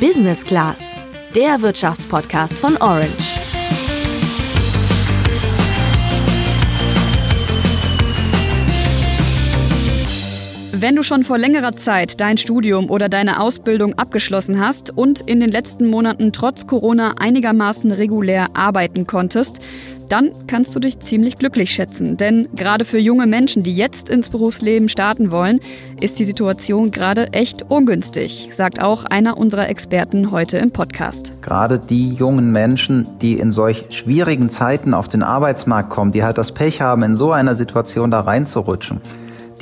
Business Class, der Wirtschaftspodcast von Orange. Wenn du schon vor längerer Zeit dein Studium oder deine Ausbildung abgeschlossen hast und in den letzten Monaten trotz Corona einigermaßen regulär arbeiten konntest, dann kannst du dich ziemlich glücklich schätzen. Denn gerade für junge Menschen, die jetzt ins Berufsleben starten wollen, ist die Situation gerade echt ungünstig, sagt auch einer unserer Experten heute im Podcast. Gerade die jungen Menschen, die in solch schwierigen Zeiten auf den Arbeitsmarkt kommen, die halt das Pech haben, in so einer Situation da reinzurutschen,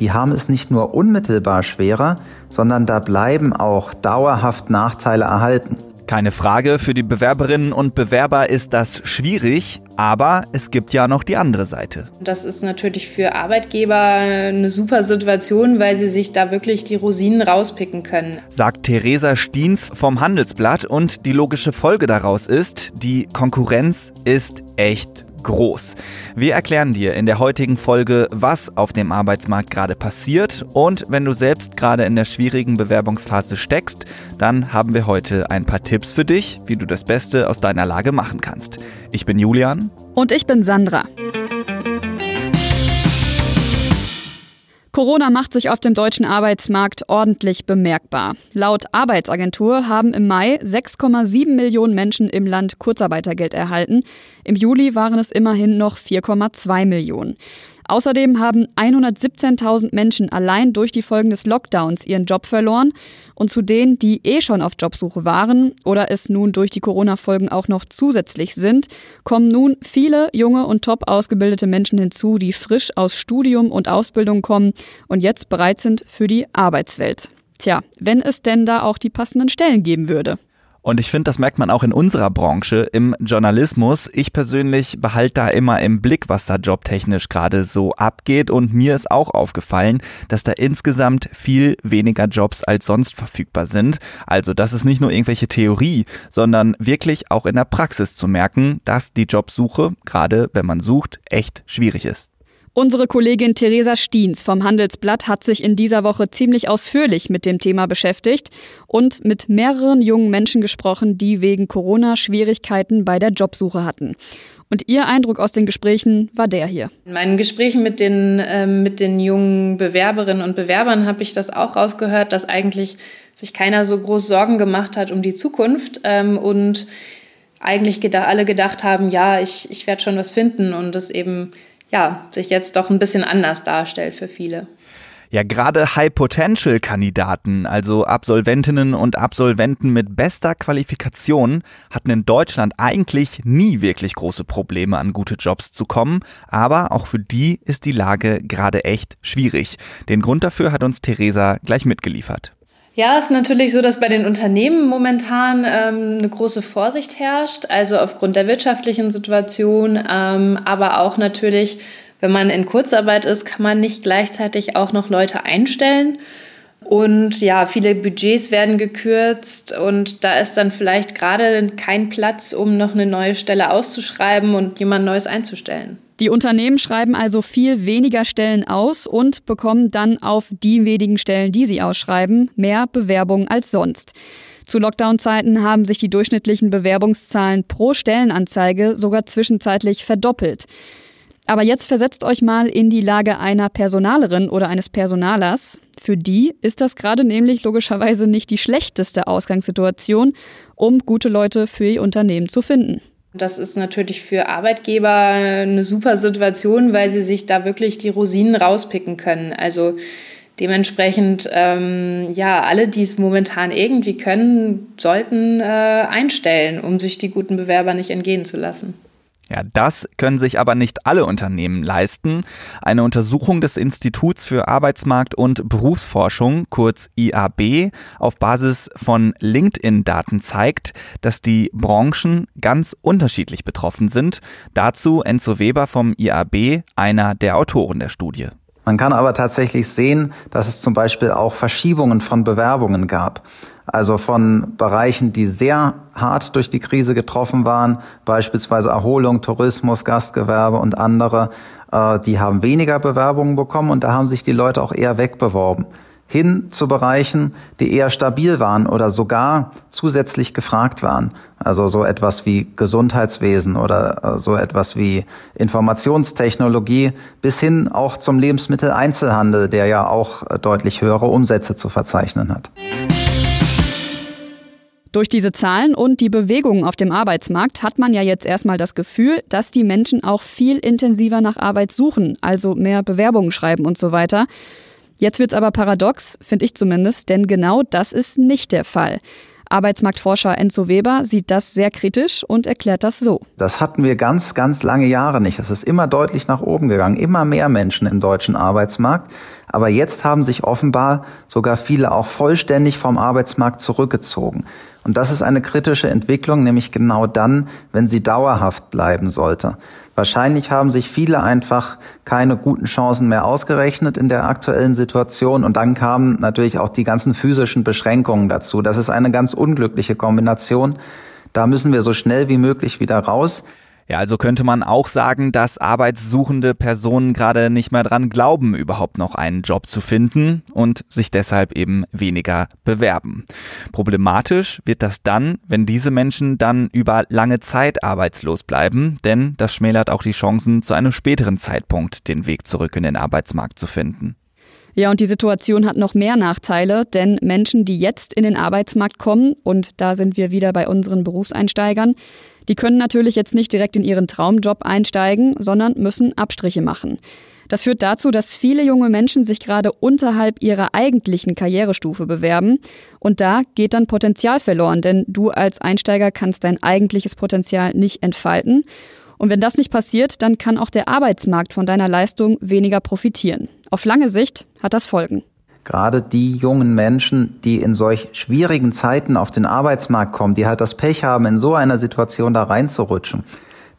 die haben es nicht nur unmittelbar schwerer, sondern da bleiben auch dauerhaft Nachteile erhalten. Keine Frage, für die Bewerberinnen und Bewerber ist das schwierig, aber es gibt ja noch die andere Seite. Das ist natürlich für Arbeitgeber eine super Situation, weil sie sich da wirklich die Rosinen rauspicken können. Sagt Theresa Stiens vom Handelsblatt und die logische Folge daraus ist, die Konkurrenz ist echt groß. Wir erklären dir in der heutigen Folge, was auf dem Arbeitsmarkt gerade passiert und wenn du selbst gerade in der schwierigen Bewerbungsphase steckst, dann haben wir heute ein paar Tipps für dich, wie du das Beste aus deiner Lage machen kannst. Ich bin Julian. Und ich bin Sandra. Corona macht sich auf dem deutschen Arbeitsmarkt ordentlich bemerkbar. Laut Arbeitsagentur haben im Mai 6,7 Millionen Menschen im Land Kurzarbeitergeld erhalten. Im Juli waren es immerhin noch 4,2 Millionen. Außerdem haben 117.000 Menschen allein durch die Folgen des Lockdowns ihren Job verloren. Und zu denen, die eh schon auf Jobsuche waren oder es nun durch die Corona-Folgen auch noch zusätzlich sind, kommen nun viele junge und top ausgebildete Menschen hinzu, die frisch aus Studium und Ausbildung kommen und jetzt bereit sind für die Arbeitswelt. Tja, wenn es denn da auch die passenden Stellen geben würde. Und ich finde, das merkt man auch in unserer Branche, im Journalismus. Ich persönlich behalte da immer im Blick, was da jobtechnisch gerade so abgeht. Und mir ist auch aufgefallen, dass da insgesamt viel weniger Jobs als sonst verfügbar sind. Also das ist nicht nur irgendwelche Theorie, sondern wirklich auch in der Praxis zu merken, dass die Jobsuche, gerade wenn man sucht, echt schwierig ist. Unsere Kollegin Theresa Stiens vom Handelsblatt hat sich in dieser Woche ziemlich ausführlich mit dem Thema beschäftigt und mit mehreren jungen Menschen gesprochen, die wegen Corona Schwierigkeiten bei der Jobsuche hatten. Und ihr Eindruck aus den Gesprächen war der hier. In meinen Gesprächen mit den, äh, mit den jungen Bewerberinnen und Bewerbern habe ich das auch rausgehört, dass eigentlich sich keiner so groß Sorgen gemacht hat um die Zukunft ähm, und eigentlich geda alle gedacht haben, ja, ich, ich werde schon was finden und das eben ja, sich jetzt doch ein bisschen anders darstellt für viele. Ja, gerade High-Potential-Kandidaten, also Absolventinnen und Absolventen mit bester Qualifikation, hatten in Deutschland eigentlich nie wirklich große Probleme, an gute Jobs zu kommen. Aber auch für die ist die Lage gerade echt schwierig. Den Grund dafür hat uns Theresa gleich mitgeliefert. Ja, es ist natürlich so, dass bei den Unternehmen momentan ähm, eine große Vorsicht herrscht, also aufgrund der wirtschaftlichen Situation, ähm, aber auch natürlich, wenn man in Kurzarbeit ist, kann man nicht gleichzeitig auch noch Leute einstellen. Und ja, viele Budgets werden gekürzt und da ist dann vielleicht gerade kein Platz, um noch eine neue Stelle auszuschreiben und jemand Neues einzustellen. Die Unternehmen schreiben also viel weniger Stellen aus und bekommen dann auf die wenigen Stellen, die sie ausschreiben, mehr Bewerbungen als sonst. Zu Lockdown-Zeiten haben sich die durchschnittlichen Bewerbungszahlen pro Stellenanzeige sogar zwischenzeitlich verdoppelt. Aber jetzt versetzt euch mal in die Lage einer Personalerin oder eines Personalers. Für die ist das gerade nämlich logischerweise nicht die schlechteste Ausgangssituation, um gute Leute für ihr Unternehmen zu finden. Das ist natürlich für Arbeitgeber eine super Situation, weil sie sich da wirklich die Rosinen rauspicken können. Also dementsprechend, ähm, ja, alle, die es momentan irgendwie können, sollten äh, einstellen, um sich die guten Bewerber nicht entgehen zu lassen. Ja, das können sich aber nicht alle Unternehmen leisten. Eine Untersuchung des Instituts für Arbeitsmarkt und Berufsforschung, kurz IAB, auf Basis von LinkedIn-Daten zeigt, dass die Branchen ganz unterschiedlich betroffen sind. Dazu Enzo Weber vom IAB, einer der Autoren der Studie. Man kann aber tatsächlich sehen, dass es zum Beispiel auch Verschiebungen von Bewerbungen gab. Also von Bereichen, die sehr hart durch die Krise getroffen waren, beispielsweise Erholung, Tourismus, Gastgewerbe und andere, äh, die haben weniger Bewerbungen bekommen und da haben sich die Leute auch eher wegbeworben. hin zu Bereichen, die eher stabil waren oder sogar zusätzlich gefragt waren. Also so etwas wie Gesundheitswesen oder äh, so etwas wie Informationstechnologie bis hin auch zum Lebensmitteleinzelhandel, der ja auch äh, deutlich höhere Umsätze zu verzeichnen hat. Durch diese Zahlen und die Bewegungen auf dem Arbeitsmarkt hat man ja jetzt erstmal das Gefühl, dass die Menschen auch viel intensiver nach Arbeit suchen, also mehr Bewerbungen schreiben und so weiter. Jetzt wird's aber paradox, finde ich zumindest, denn genau das ist nicht der Fall. Arbeitsmarktforscher Enzo Weber sieht das sehr kritisch und erklärt das so. Das hatten wir ganz, ganz lange Jahre nicht. Es ist immer deutlich nach oben gegangen, immer mehr Menschen im deutschen Arbeitsmarkt. Aber jetzt haben sich offenbar sogar viele auch vollständig vom Arbeitsmarkt zurückgezogen. Und das ist eine kritische Entwicklung, nämlich genau dann, wenn sie dauerhaft bleiben sollte. Wahrscheinlich haben sich viele einfach keine guten Chancen mehr ausgerechnet in der aktuellen Situation. Und dann kamen natürlich auch die ganzen physischen Beschränkungen dazu. Das ist eine ganz unglückliche Kombination. Da müssen wir so schnell wie möglich wieder raus. Ja, also könnte man auch sagen, dass arbeitssuchende Personen gerade nicht mehr dran glauben, überhaupt noch einen Job zu finden und sich deshalb eben weniger bewerben. Problematisch wird das dann, wenn diese Menschen dann über lange Zeit arbeitslos bleiben, denn das schmälert auch die Chancen, zu einem späteren Zeitpunkt den Weg zurück in den Arbeitsmarkt zu finden. Ja, und die Situation hat noch mehr Nachteile, denn Menschen, die jetzt in den Arbeitsmarkt kommen, und da sind wir wieder bei unseren Berufseinsteigern, die können natürlich jetzt nicht direkt in ihren Traumjob einsteigen, sondern müssen Abstriche machen. Das führt dazu, dass viele junge Menschen sich gerade unterhalb ihrer eigentlichen Karrierestufe bewerben. Und da geht dann Potenzial verloren, denn du als Einsteiger kannst dein eigentliches Potenzial nicht entfalten. Und wenn das nicht passiert, dann kann auch der Arbeitsmarkt von deiner Leistung weniger profitieren. Auf lange Sicht hat das Folgen. Gerade die jungen Menschen, die in solch schwierigen Zeiten auf den Arbeitsmarkt kommen, die halt das Pech haben, in so einer Situation da reinzurutschen,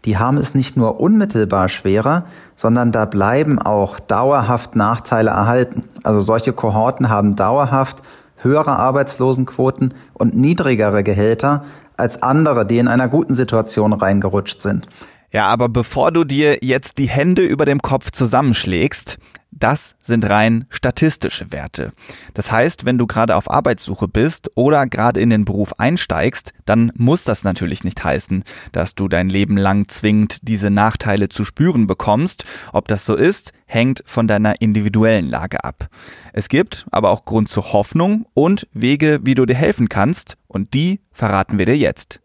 die haben es nicht nur unmittelbar schwerer, sondern da bleiben auch dauerhaft Nachteile erhalten. Also solche Kohorten haben dauerhaft höhere Arbeitslosenquoten und niedrigere Gehälter als andere, die in einer guten Situation reingerutscht sind. Ja, aber bevor du dir jetzt die Hände über dem Kopf zusammenschlägst, das sind rein statistische Werte. Das heißt, wenn du gerade auf Arbeitssuche bist oder gerade in den Beruf einsteigst, dann muss das natürlich nicht heißen, dass du dein Leben lang zwingend diese Nachteile zu spüren bekommst. Ob das so ist, hängt von deiner individuellen Lage ab. Es gibt aber auch Grund zur Hoffnung und Wege, wie du dir helfen kannst, und die verraten wir dir jetzt.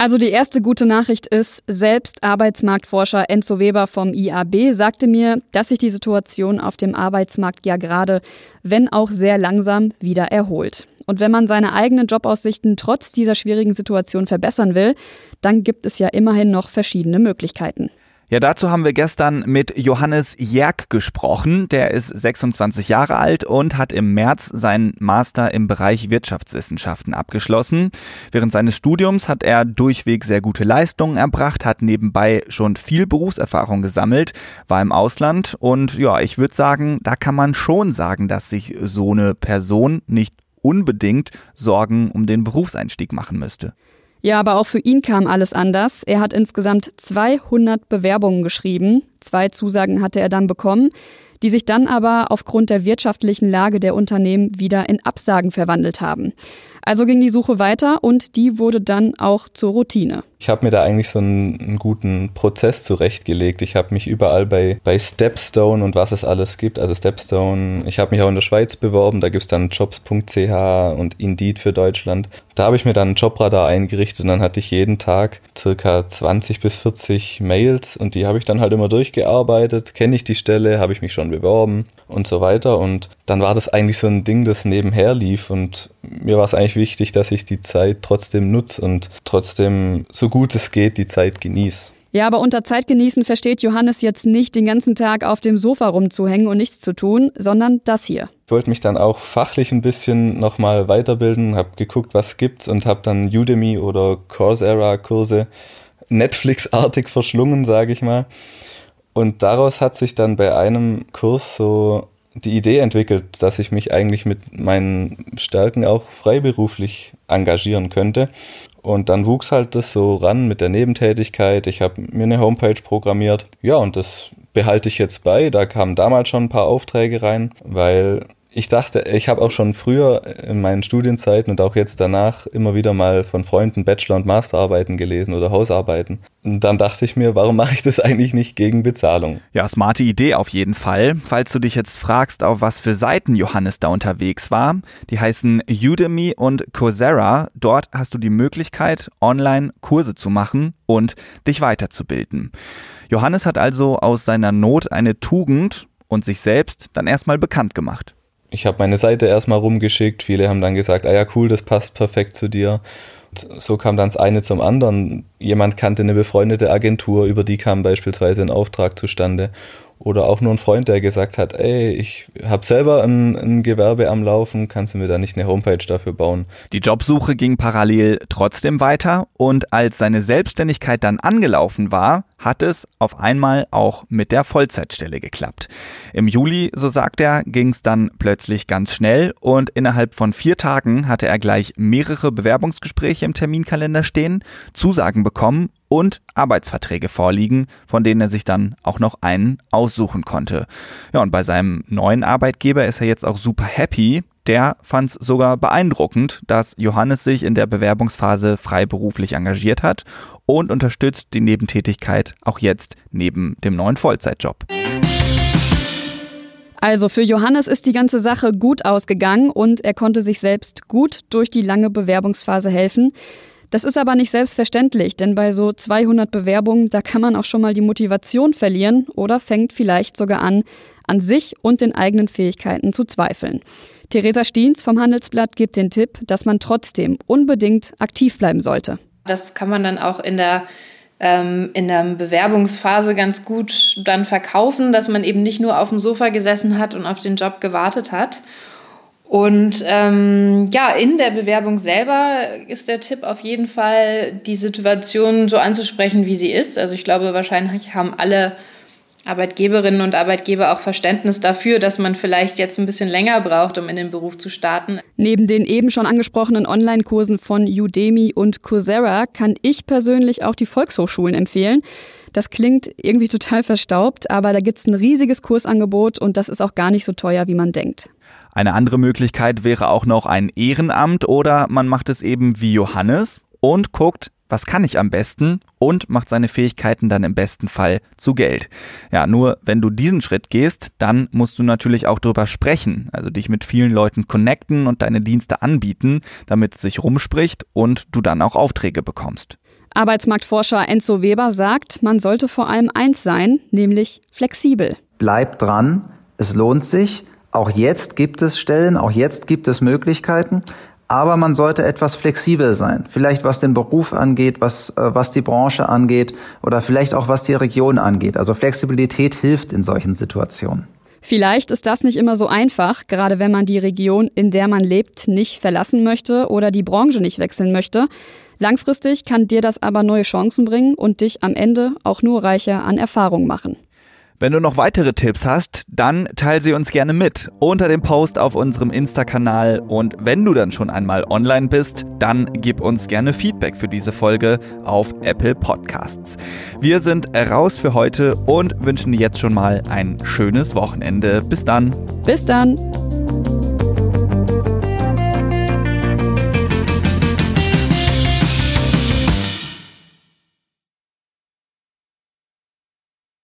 Also die erste gute Nachricht ist, selbst Arbeitsmarktforscher Enzo Weber vom IAB sagte mir, dass sich die Situation auf dem Arbeitsmarkt ja gerade, wenn auch sehr langsam, wieder erholt. Und wenn man seine eigenen Jobaussichten trotz dieser schwierigen Situation verbessern will, dann gibt es ja immerhin noch verschiedene Möglichkeiten. Ja, dazu haben wir gestern mit Johannes Jerk gesprochen. Der ist 26 Jahre alt und hat im März seinen Master im Bereich Wirtschaftswissenschaften abgeschlossen. Während seines Studiums hat er durchweg sehr gute Leistungen erbracht, hat nebenbei schon viel Berufserfahrung gesammelt, war im Ausland und ja, ich würde sagen, da kann man schon sagen, dass sich so eine Person nicht unbedingt Sorgen um den Berufseinstieg machen müsste. Ja, aber auch für ihn kam alles anders. Er hat insgesamt 200 Bewerbungen geschrieben. Zwei Zusagen hatte er dann bekommen, die sich dann aber aufgrund der wirtschaftlichen Lage der Unternehmen wieder in Absagen verwandelt haben. Also ging die Suche weiter und die wurde dann auch zur Routine. Ich habe mir da eigentlich so einen, einen, guten Prozess zurechtgelegt. Ich habe mich überall bei, bei Stepstone und was es alles gibt, also Stepstone, ich habe mich auch in der Schweiz beworben, da gibt es dann jobs.ch und Indeed für Deutschland. Da habe ich mir dann ein Jobradar eingerichtet und dann hatte ich jeden Tag circa 20 bis 40 Mails und die habe ich dann halt immer durchgearbeitet. Kenne ich die Stelle, habe ich mich schon beworben und so weiter. Und dann war das eigentlich so ein Ding, das nebenher lief und mir war es eigentlich wichtig, dass ich die Zeit trotzdem nutze und trotzdem so gut es geht die Zeit genieße. Ja, aber unter Zeit genießen versteht Johannes jetzt nicht, den ganzen Tag auf dem Sofa rumzuhängen und nichts zu tun, sondern das hier. Ich wollte mich dann auch fachlich ein bisschen nochmal weiterbilden, habe geguckt, was gibt's und habe dann Udemy oder Coursera-Kurse Netflix-artig verschlungen, sage ich mal. Und daraus hat sich dann bei einem Kurs so die Idee entwickelt, dass ich mich eigentlich mit meinen Stärken auch freiberuflich engagieren könnte. Und dann wuchs halt das so ran mit der Nebentätigkeit. Ich habe mir eine Homepage programmiert. Ja, und das behalte ich jetzt bei. Da kamen damals schon ein paar Aufträge rein, weil ich dachte, ich habe auch schon früher in meinen Studienzeiten und auch jetzt danach immer wieder mal von Freunden Bachelor- und Masterarbeiten gelesen oder Hausarbeiten. Und dann dachte ich mir, warum mache ich das eigentlich nicht gegen Bezahlung? Ja, smarte Idee auf jeden Fall. Falls du dich jetzt fragst, auf was für Seiten Johannes da unterwegs war, die heißen Udemy und Coursera. Dort hast du die Möglichkeit, online Kurse zu machen und dich weiterzubilden. Johannes hat also aus seiner Not eine Tugend und sich selbst dann erstmal bekannt gemacht ich habe meine Seite erstmal rumgeschickt. Viele haben dann gesagt, ah ja, cool, das passt perfekt zu dir. Und so kam dann das eine zum anderen. Jemand kannte eine befreundete Agentur, über die kam beispielsweise ein Auftrag zustande. Oder auch nur ein Freund, der gesagt hat, ey, ich habe selber ein, ein, Gewerbe am Laufen, kannst du mir da nicht eine Homepage dafür bauen? Die Jobsuche ging parallel trotzdem weiter und als seine Selbstständigkeit dann angelaufen war, hat es auf einmal auch mit der Vollzeitstelle geklappt. Im Juli, so sagt er, ging es dann plötzlich ganz schnell und innerhalb von vier Tagen hatte er gleich mehrere Bewerbungsgespräche im Terminkalender stehen, Zusagen bekommen und Arbeitsverträge vorliegen, von denen er sich dann auch noch einen aussuchen konnte. Ja, und bei seinem neuen Arbeitgeber ist er jetzt auch super happy. Der fand es sogar beeindruckend, dass Johannes sich in der Bewerbungsphase freiberuflich engagiert hat und unterstützt die Nebentätigkeit auch jetzt neben dem neuen Vollzeitjob. Also für Johannes ist die ganze Sache gut ausgegangen und er konnte sich selbst gut durch die lange Bewerbungsphase helfen. Das ist aber nicht selbstverständlich, denn bei so 200 Bewerbungen, da kann man auch schon mal die Motivation verlieren oder fängt vielleicht sogar an, an sich und den eigenen Fähigkeiten zu zweifeln. Theresa Stiens vom Handelsblatt gibt den Tipp, dass man trotzdem unbedingt aktiv bleiben sollte. Das kann man dann auch in der ähm, in der Bewerbungsphase ganz gut dann verkaufen, dass man eben nicht nur auf dem Sofa gesessen hat und auf den Job gewartet hat. Und ähm, ja, in der Bewerbung selber ist der Tipp auf jeden Fall, die Situation so anzusprechen, wie sie ist. Also ich glaube, wahrscheinlich haben alle Arbeitgeberinnen und Arbeitgeber auch Verständnis dafür, dass man vielleicht jetzt ein bisschen länger braucht, um in den Beruf zu starten. Neben den eben schon angesprochenen Online-Kursen von Udemy und Coursera kann ich persönlich auch die Volkshochschulen empfehlen. Das klingt irgendwie total verstaubt, aber da gibt es ein riesiges Kursangebot und das ist auch gar nicht so teuer, wie man denkt. Eine andere Möglichkeit wäre auch noch ein Ehrenamt oder man macht es eben wie Johannes und guckt, was kann ich am besten und macht seine Fähigkeiten dann im besten Fall zu Geld. Ja, nur wenn du diesen Schritt gehst, dann musst du natürlich auch drüber sprechen, also dich mit vielen Leuten connecten und deine Dienste anbieten, damit es sich rumspricht und du dann auch Aufträge bekommst. Arbeitsmarktforscher Enzo Weber sagt, man sollte vor allem eins sein, nämlich flexibel. Bleib dran, es lohnt sich. Auch jetzt gibt es Stellen, auch jetzt gibt es Möglichkeiten. Aber man sollte etwas flexibel sein. Vielleicht was den Beruf angeht, was, äh, was die Branche angeht oder vielleicht auch was die Region angeht. Also Flexibilität hilft in solchen Situationen. Vielleicht ist das nicht immer so einfach, gerade wenn man die Region, in der man lebt, nicht verlassen möchte oder die Branche nicht wechseln möchte. Langfristig kann dir das aber neue Chancen bringen und dich am Ende auch nur reicher an Erfahrung machen. Wenn du noch weitere Tipps hast, dann teile sie uns gerne mit unter dem Post auf unserem Insta-Kanal. Und wenn du dann schon einmal online bist, dann gib uns gerne Feedback für diese Folge auf Apple Podcasts. Wir sind raus für heute und wünschen dir jetzt schon mal ein schönes Wochenende. Bis dann. Bis dann.